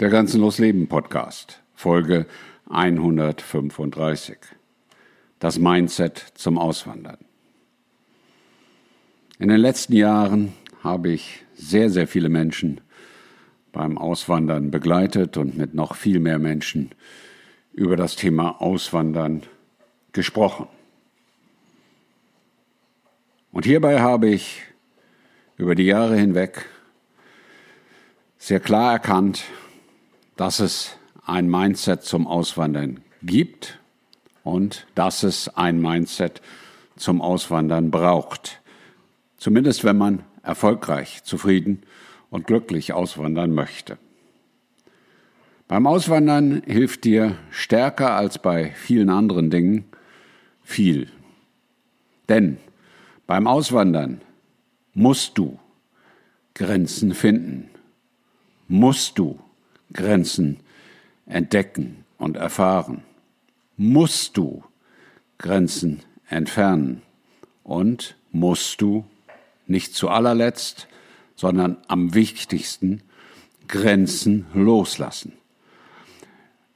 Der Grenzenlos Leben Podcast, Folge 135. Das Mindset zum Auswandern. In den letzten Jahren habe ich sehr, sehr viele Menschen beim Auswandern begleitet und mit noch viel mehr Menschen über das Thema Auswandern gesprochen. Und hierbei habe ich über die Jahre hinweg sehr klar erkannt, dass es ein Mindset zum Auswandern gibt und dass es ein Mindset zum Auswandern braucht. Zumindest wenn man erfolgreich, zufrieden und glücklich auswandern möchte. Beim Auswandern hilft dir stärker als bei vielen anderen Dingen viel. Denn beim Auswandern musst du Grenzen finden. Musst du Grenzen entdecken und erfahren? Musst du Grenzen entfernen? Und musst du nicht zu allerletzt, sondern am wichtigsten Grenzen loslassen?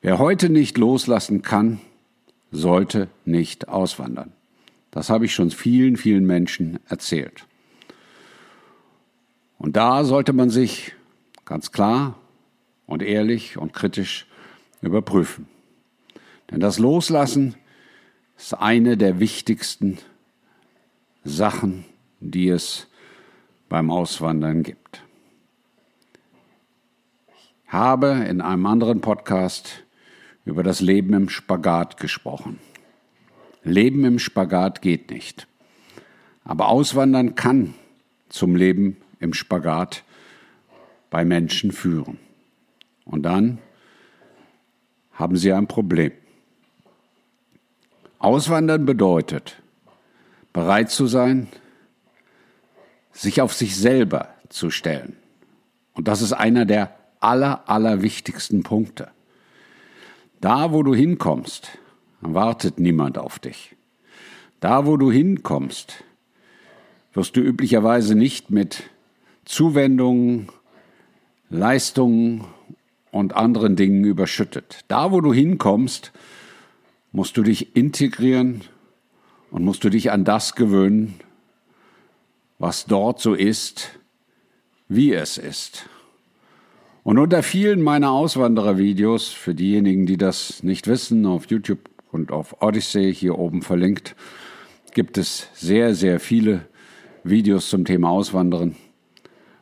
Wer heute nicht loslassen kann, sollte nicht auswandern. Das habe ich schon vielen, vielen Menschen erzählt. Und da sollte man sich ganz klar und ehrlich und kritisch überprüfen. Denn das Loslassen ist eine der wichtigsten Sachen, die es beim Auswandern gibt. Ich habe in einem anderen Podcast über das Leben im Spagat gesprochen. Leben im Spagat geht nicht. Aber Auswandern kann zum Leben im Spagat bei Menschen führen. Und dann haben sie ein Problem. Auswandern bedeutet, bereit zu sein, sich auf sich selber zu stellen. Und das ist einer der aller, aller wichtigsten Punkte. Da, wo du hinkommst, wartet niemand auf dich. Da, wo du hinkommst, wirst du üblicherweise nicht mit Zuwendungen, Leistungen und anderen Dingen überschüttet. Da, wo du hinkommst, musst du dich integrieren und musst du dich an das gewöhnen, was dort so ist, wie es ist. Und unter vielen meiner Auswanderervideos, für diejenigen, die das nicht wissen, auf YouTube und auf Odyssey hier oben verlinkt, gibt es sehr, sehr viele Videos zum Thema Auswandern,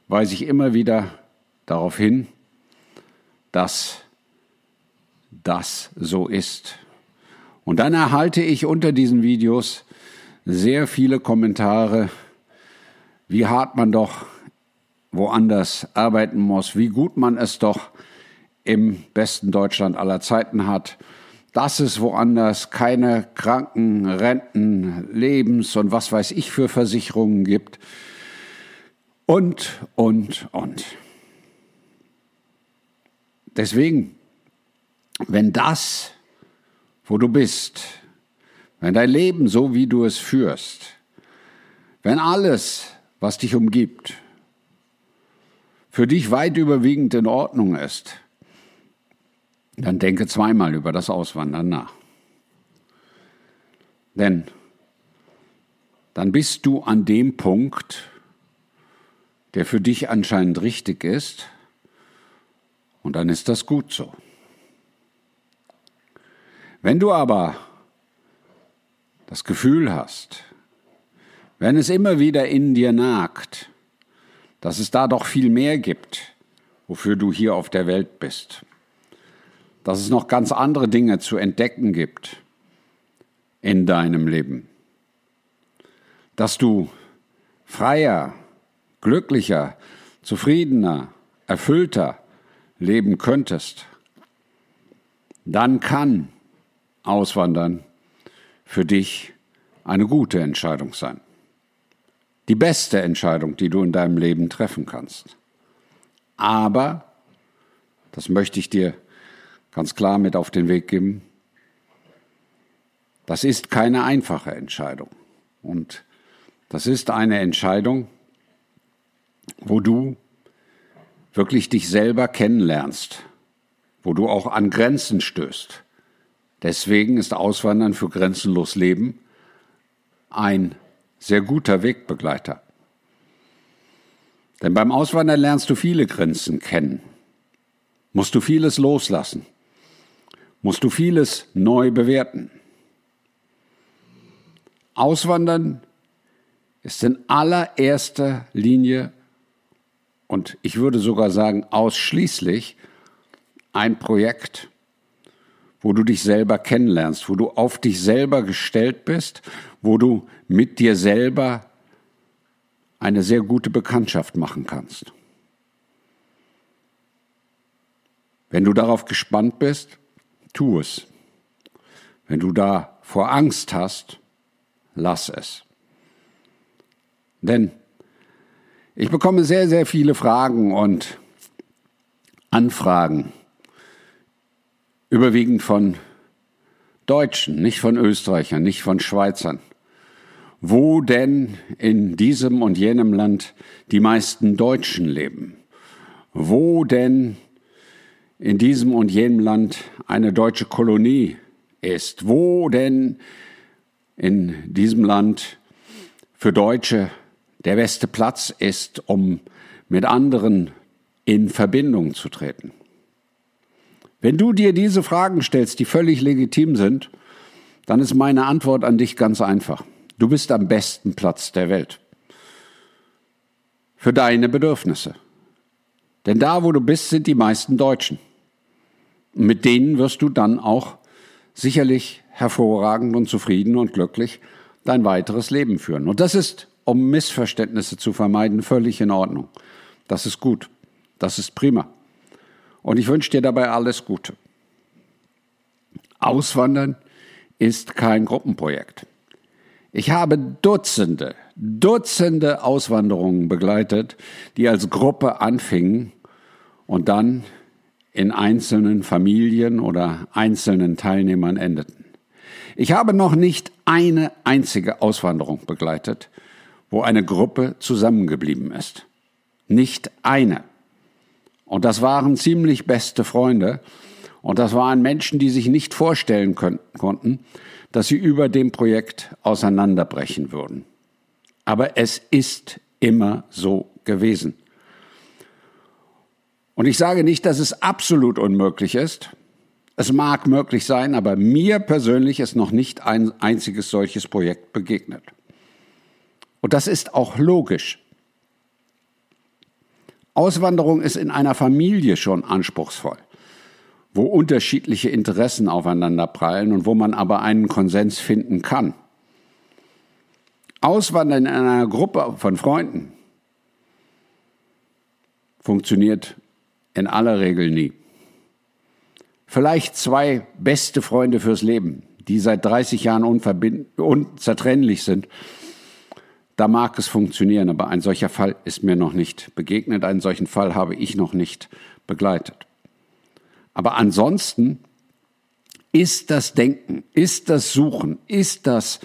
weise ich immer wieder darauf hin, dass das so ist. Und dann erhalte ich unter diesen Videos sehr viele Kommentare, wie hart man doch woanders arbeiten muss, wie gut man es doch im besten Deutschland aller Zeiten hat, dass es woanders keine Kranken, Renten, Lebens und was weiß ich für Versicherungen gibt. Und, und, und. Deswegen, wenn das, wo du bist, wenn dein Leben so, wie du es führst, wenn alles, was dich umgibt, für dich weit überwiegend in Ordnung ist, dann denke zweimal über das Auswandern nach. Denn dann bist du an dem Punkt, der für dich anscheinend richtig ist, und dann ist das gut so. Wenn du aber das Gefühl hast, wenn es immer wieder in dir nagt, dass es da doch viel mehr gibt, wofür du hier auf der Welt bist, dass es noch ganz andere Dinge zu entdecken gibt in deinem Leben, dass du freier, glücklicher, zufriedener, erfüllter, leben könntest, dann kann Auswandern für dich eine gute Entscheidung sein. Die beste Entscheidung, die du in deinem Leben treffen kannst. Aber, das möchte ich dir ganz klar mit auf den Weg geben, das ist keine einfache Entscheidung. Und das ist eine Entscheidung, wo du wirklich dich selber kennenlernst wo du auch an Grenzen stößt. Deswegen ist Auswandern für grenzenlos Leben ein sehr guter Wegbegleiter. Denn beim Auswandern lernst du viele Grenzen kennen, musst du vieles loslassen, musst du vieles neu bewerten. Auswandern ist in allererster Linie und ich würde sogar sagen ausschließlich ein Projekt, wo du dich selber kennenlernst, wo du auf dich selber gestellt bist, wo du mit dir selber eine sehr gute Bekanntschaft machen kannst. Wenn du darauf gespannt bist, tu es. Wenn du da vor Angst hast, lass es. Denn ich bekomme sehr, sehr viele Fragen und Anfragen, überwiegend von Deutschen, nicht von Österreichern, nicht von Schweizern. Wo denn in diesem und jenem Land die meisten Deutschen leben, wo denn in diesem und jenem Land eine deutsche Kolonie ist, wo denn in diesem Land für Deutsche der beste Platz ist, um mit anderen in Verbindung zu treten. Wenn du dir diese Fragen stellst, die völlig legitim sind, dann ist meine Antwort an dich ganz einfach. Du bist am besten Platz der Welt. Für deine Bedürfnisse. Denn da, wo du bist, sind die meisten Deutschen. Und mit denen wirst du dann auch sicherlich hervorragend und zufrieden und glücklich dein weiteres Leben führen. Und das ist, um Missverständnisse zu vermeiden, völlig in Ordnung. Das ist gut. Das ist prima. Und ich wünsche dir dabei alles Gute. Auswandern ist kein Gruppenprojekt. Ich habe Dutzende, Dutzende Auswanderungen begleitet, die als Gruppe anfingen und dann in einzelnen Familien oder einzelnen Teilnehmern endeten. Ich habe noch nicht eine einzige Auswanderung begleitet, wo eine Gruppe zusammengeblieben ist. Nicht eine. Und das waren ziemlich beste Freunde. Und das waren Menschen, die sich nicht vorstellen können, konnten, dass sie über dem Projekt auseinanderbrechen würden. Aber es ist immer so gewesen. Und ich sage nicht, dass es absolut unmöglich ist. Es mag möglich sein, aber mir persönlich ist noch nicht ein einziges solches Projekt begegnet. Und das ist auch logisch. Auswanderung ist in einer Familie schon anspruchsvoll wo unterschiedliche Interessen aufeinander prallen und wo man aber einen Konsens finden kann. Auswandern in einer Gruppe von Freunden funktioniert in aller Regel nie. Vielleicht zwei beste Freunde fürs Leben, die seit 30 Jahren unzertrennlich sind. Da mag es funktionieren, aber ein solcher Fall ist mir noch nicht begegnet. Einen solchen Fall habe ich noch nicht begleitet. Aber ansonsten ist das Denken, ist das Suchen, ist das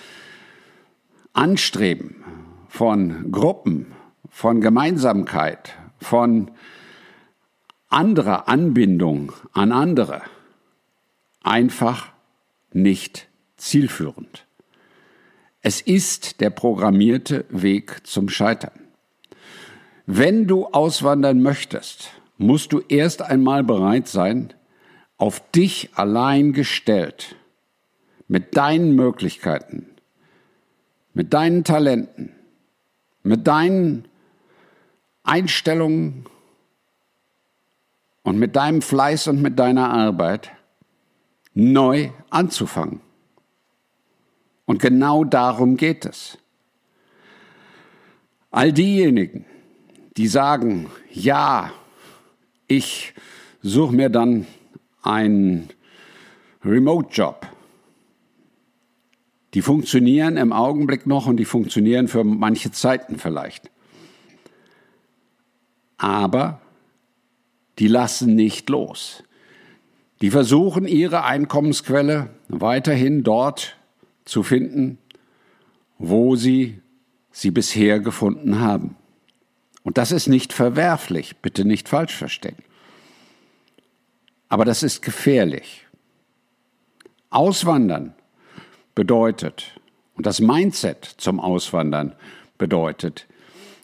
Anstreben von Gruppen, von Gemeinsamkeit, von anderer Anbindung an andere einfach nicht zielführend. Es ist der programmierte Weg zum Scheitern. Wenn du auswandern möchtest, musst du erst einmal bereit sein, auf dich allein gestellt, mit deinen Möglichkeiten, mit deinen Talenten, mit deinen Einstellungen und mit deinem Fleiß und mit deiner Arbeit neu anzufangen. Und genau darum geht es. All diejenigen, die sagen, ja, ich suche mir dann einen Remote-Job. Die funktionieren im Augenblick noch und die funktionieren für manche Zeiten vielleicht. Aber die lassen nicht los. Die versuchen ihre Einkommensquelle weiterhin dort zu finden, wo sie sie bisher gefunden haben. Und das ist nicht verwerflich, bitte nicht falsch verstehen. Aber das ist gefährlich. Auswandern bedeutet, und das Mindset zum Auswandern bedeutet,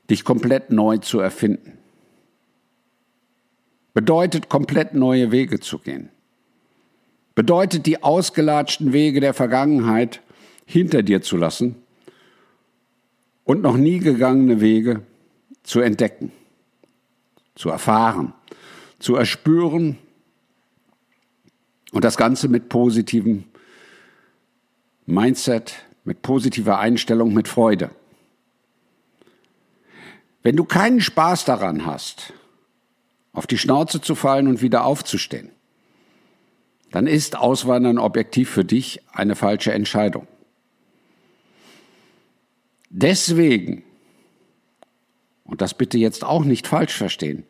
dich komplett neu zu erfinden. Bedeutet, komplett neue Wege zu gehen. Bedeutet, die ausgelatschten Wege der Vergangenheit hinter dir zu lassen und noch nie gegangene Wege zu entdecken, zu erfahren, zu erspüren und das Ganze mit positivem Mindset, mit positiver Einstellung, mit Freude. Wenn du keinen Spaß daran hast, auf die Schnauze zu fallen und wieder aufzustehen, dann ist Auswandern objektiv für dich eine falsche Entscheidung. Deswegen, und das bitte jetzt auch nicht falsch verstehen,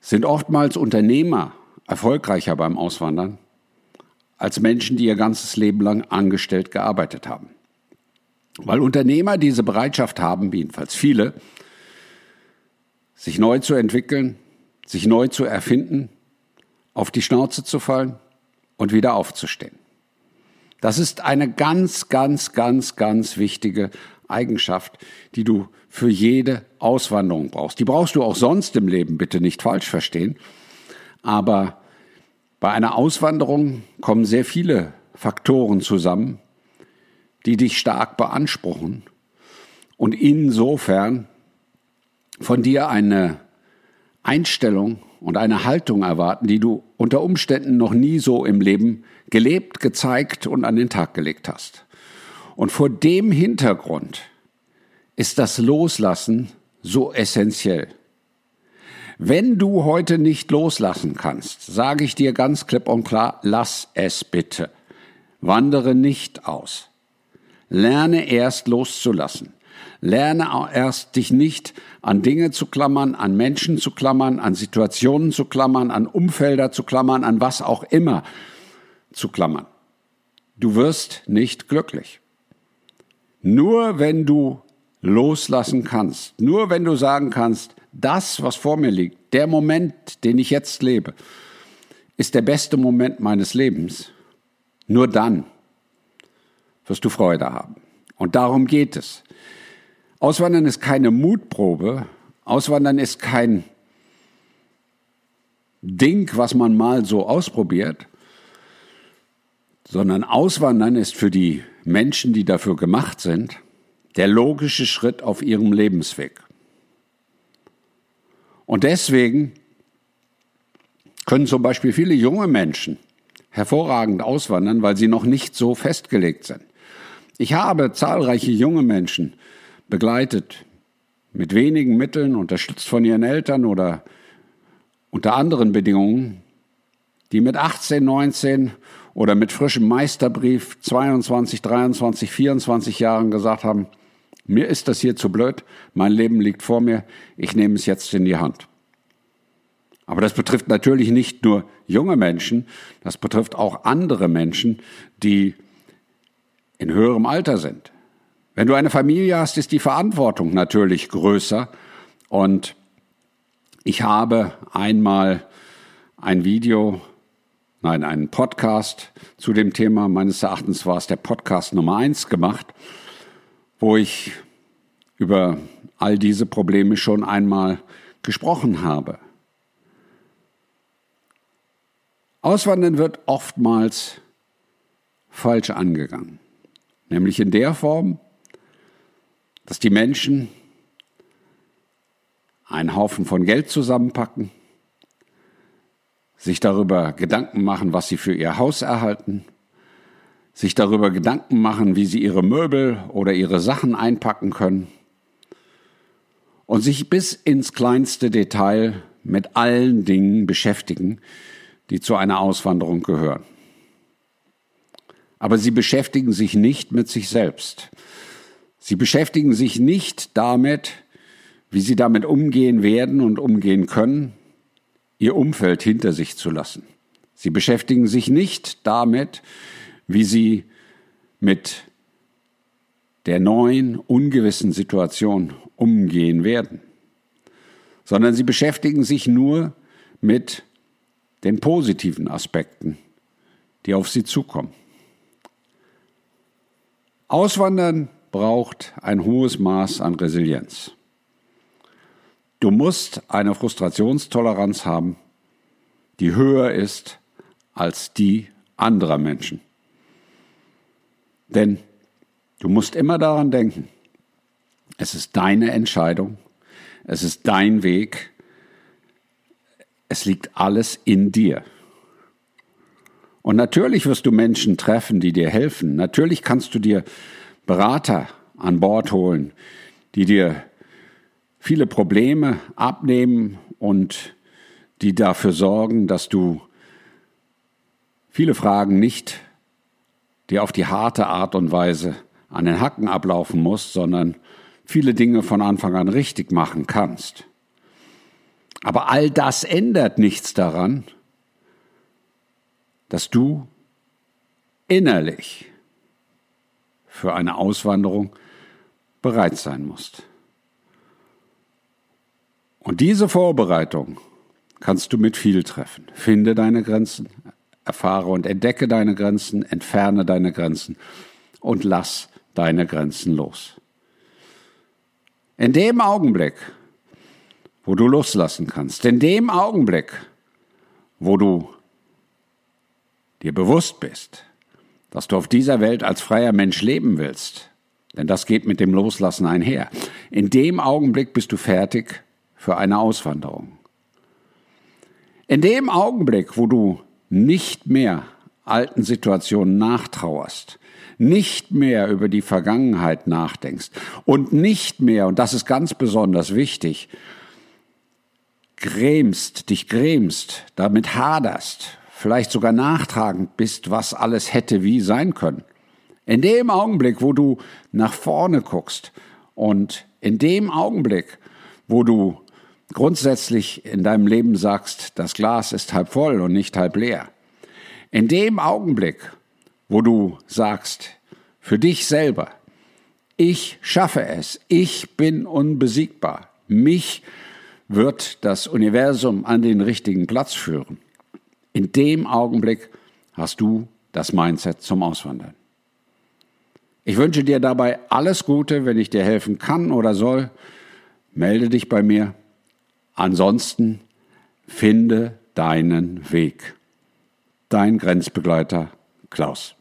sind oftmals Unternehmer erfolgreicher beim Auswandern als Menschen, die ihr ganzes Leben lang angestellt gearbeitet haben. Weil Unternehmer diese Bereitschaft haben, jedenfalls viele, sich neu zu entwickeln, sich neu zu erfinden, auf die Schnauze zu fallen und wieder aufzustehen. Das ist eine ganz, ganz, ganz, ganz wichtige Eigenschaft, die du für jede Auswanderung brauchst. Die brauchst du auch sonst im Leben, bitte nicht falsch verstehen. Aber bei einer Auswanderung kommen sehr viele Faktoren zusammen, die dich stark beanspruchen und insofern von dir eine Einstellung und eine Haltung erwarten, die du unter Umständen noch nie so im Leben gelebt, gezeigt und an den Tag gelegt hast. Und vor dem Hintergrund ist das Loslassen so essentiell. Wenn du heute nicht loslassen kannst, sage ich dir ganz klipp und klar, lass es bitte. Wandere nicht aus. Lerne erst loszulassen. Lerne erst dich nicht an Dinge zu klammern, an Menschen zu klammern, an Situationen zu klammern, an Umfelder zu klammern, an was auch immer zu klammern. Du wirst nicht glücklich. Nur wenn du loslassen kannst, nur wenn du sagen kannst, das, was vor mir liegt, der Moment, den ich jetzt lebe, ist der beste Moment meines Lebens. Nur dann wirst du Freude haben. Und darum geht es. Auswandern ist keine Mutprobe. Auswandern ist kein Ding, was man mal so ausprobiert, sondern Auswandern ist für die Menschen, die dafür gemacht sind, der logische Schritt auf ihrem Lebensweg. Und deswegen können zum Beispiel viele junge Menschen hervorragend auswandern, weil sie noch nicht so festgelegt sind. Ich habe zahlreiche junge Menschen begleitet, mit wenigen Mitteln, unterstützt von ihren Eltern oder unter anderen Bedingungen, die mit 18, 19 oder mit frischem Meisterbrief 22, 23, 24 Jahren gesagt haben, mir ist das hier zu blöd, mein Leben liegt vor mir, ich nehme es jetzt in die Hand. Aber das betrifft natürlich nicht nur junge Menschen, das betrifft auch andere Menschen, die in höherem Alter sind. Wenn du eine Familie hast, ist die Verantwortung natürlich größer. Und ich habe einmal ein Video, nein, einen Podcast zu dem Thema, meines Erachtens war es der Podcast Nummer eins gemacht wo ich über all diese Probleme schon einmal gesprochen habe. Auswandern wird oftmals falsch angegangen, nämlich in der Form, dass die Menschen einen Haufen von Geld zusammenpacken, sich darüber Gedanken machen, was sie für ihr Haus erhalten, sich darüber Gedanken machen, wie sie ihre Möbel oder ihre Sachen einpacken können und sich bis ins kleinste Detail mit allen Dingen beschäftigen, die zu einer Auswanderung gehören. Aber sie beschäftigen sich nicht mit sich selbst. Sie beschäftigen sich nicht damit, wie sie damit umgehen werden und umgehen können, ihr Umfeld hinter sich zu lassen. Sie beschäftigen sich nicht damit, wie sie mit der neuen, ungewissen Situation umgehen werden, sondern sie beschäftigen sich nur mit den positiven Aspekten, die auf sie zukommen. Auswandern braucht ein hohes Maß an Resilienz. Du musst eine Frustrationstoleranz haben, die höher ist als die anderer Menschen. Denn du musst immer daran denken, es ist deine Entscheidung, es ist dein Weg, es liegt alles in dir. Und natürlich wirst du Menschen treffen, die dir helfen. Natürlich kannst du dir Berater an Bord holen, die dir viele Probleme abnehmen und die dafür sorgen, dass du viele Fragen nicht dir auf die harte Art und Weise an den Hacken ablaufen musst, sondern viele Dinge von Anfang an richtig machen kannst. Aber all das ändert nichts daran, dass du innerlich für eine Auswanderung bereit sein musst. Und diese Vorbereitung kannst du mit viel treffen. Finde deine Grenzen, erfahre und entdecke deine Grenzen, entferne deine Grenzen und lass deine Grenzen los. In dem Augenblick, wo du loslassen kannst, in dem Augenblick, wo du dir bewusst bist, dass du auf dieser Welt als freier Mensch leben willst, denn das geht mit dem Loslassen einher, in dem Augenblick bist du fertig für eine Auswanderung. In dem Augenblick, wo du nicht mehr alten Situationen nachtrauerst, nicht mehr über die Vergangenheit nachdenkst und nicht mehr, und das ist ganz besonders wichtig, grämst, dich grämst, damit haderst, vielleicht sogar nachtragend bist, was alles hätte wie sein können. In dem Augenblick, wo du nach vorne guckst und in dem Augenblick, wo du grundsätzlich in deinem Leben sagst, das Glas ist halb voll und nicht halb leer. In dem Augenblick, wo du sagst, für dich selber, ich schaffe es, ich bin unbesiegbar, mich wird das Universum an den richtigen Platz führen. In dem Augenblick hast du das Mindset zum Auswandern. Ich wünsche dir dabei alles Gute, wenn ich dir helfen kann oder soll. Melde dich bei mir. Ansonsten finde deinen Weg. Dein Grenzbegleiter Klaus.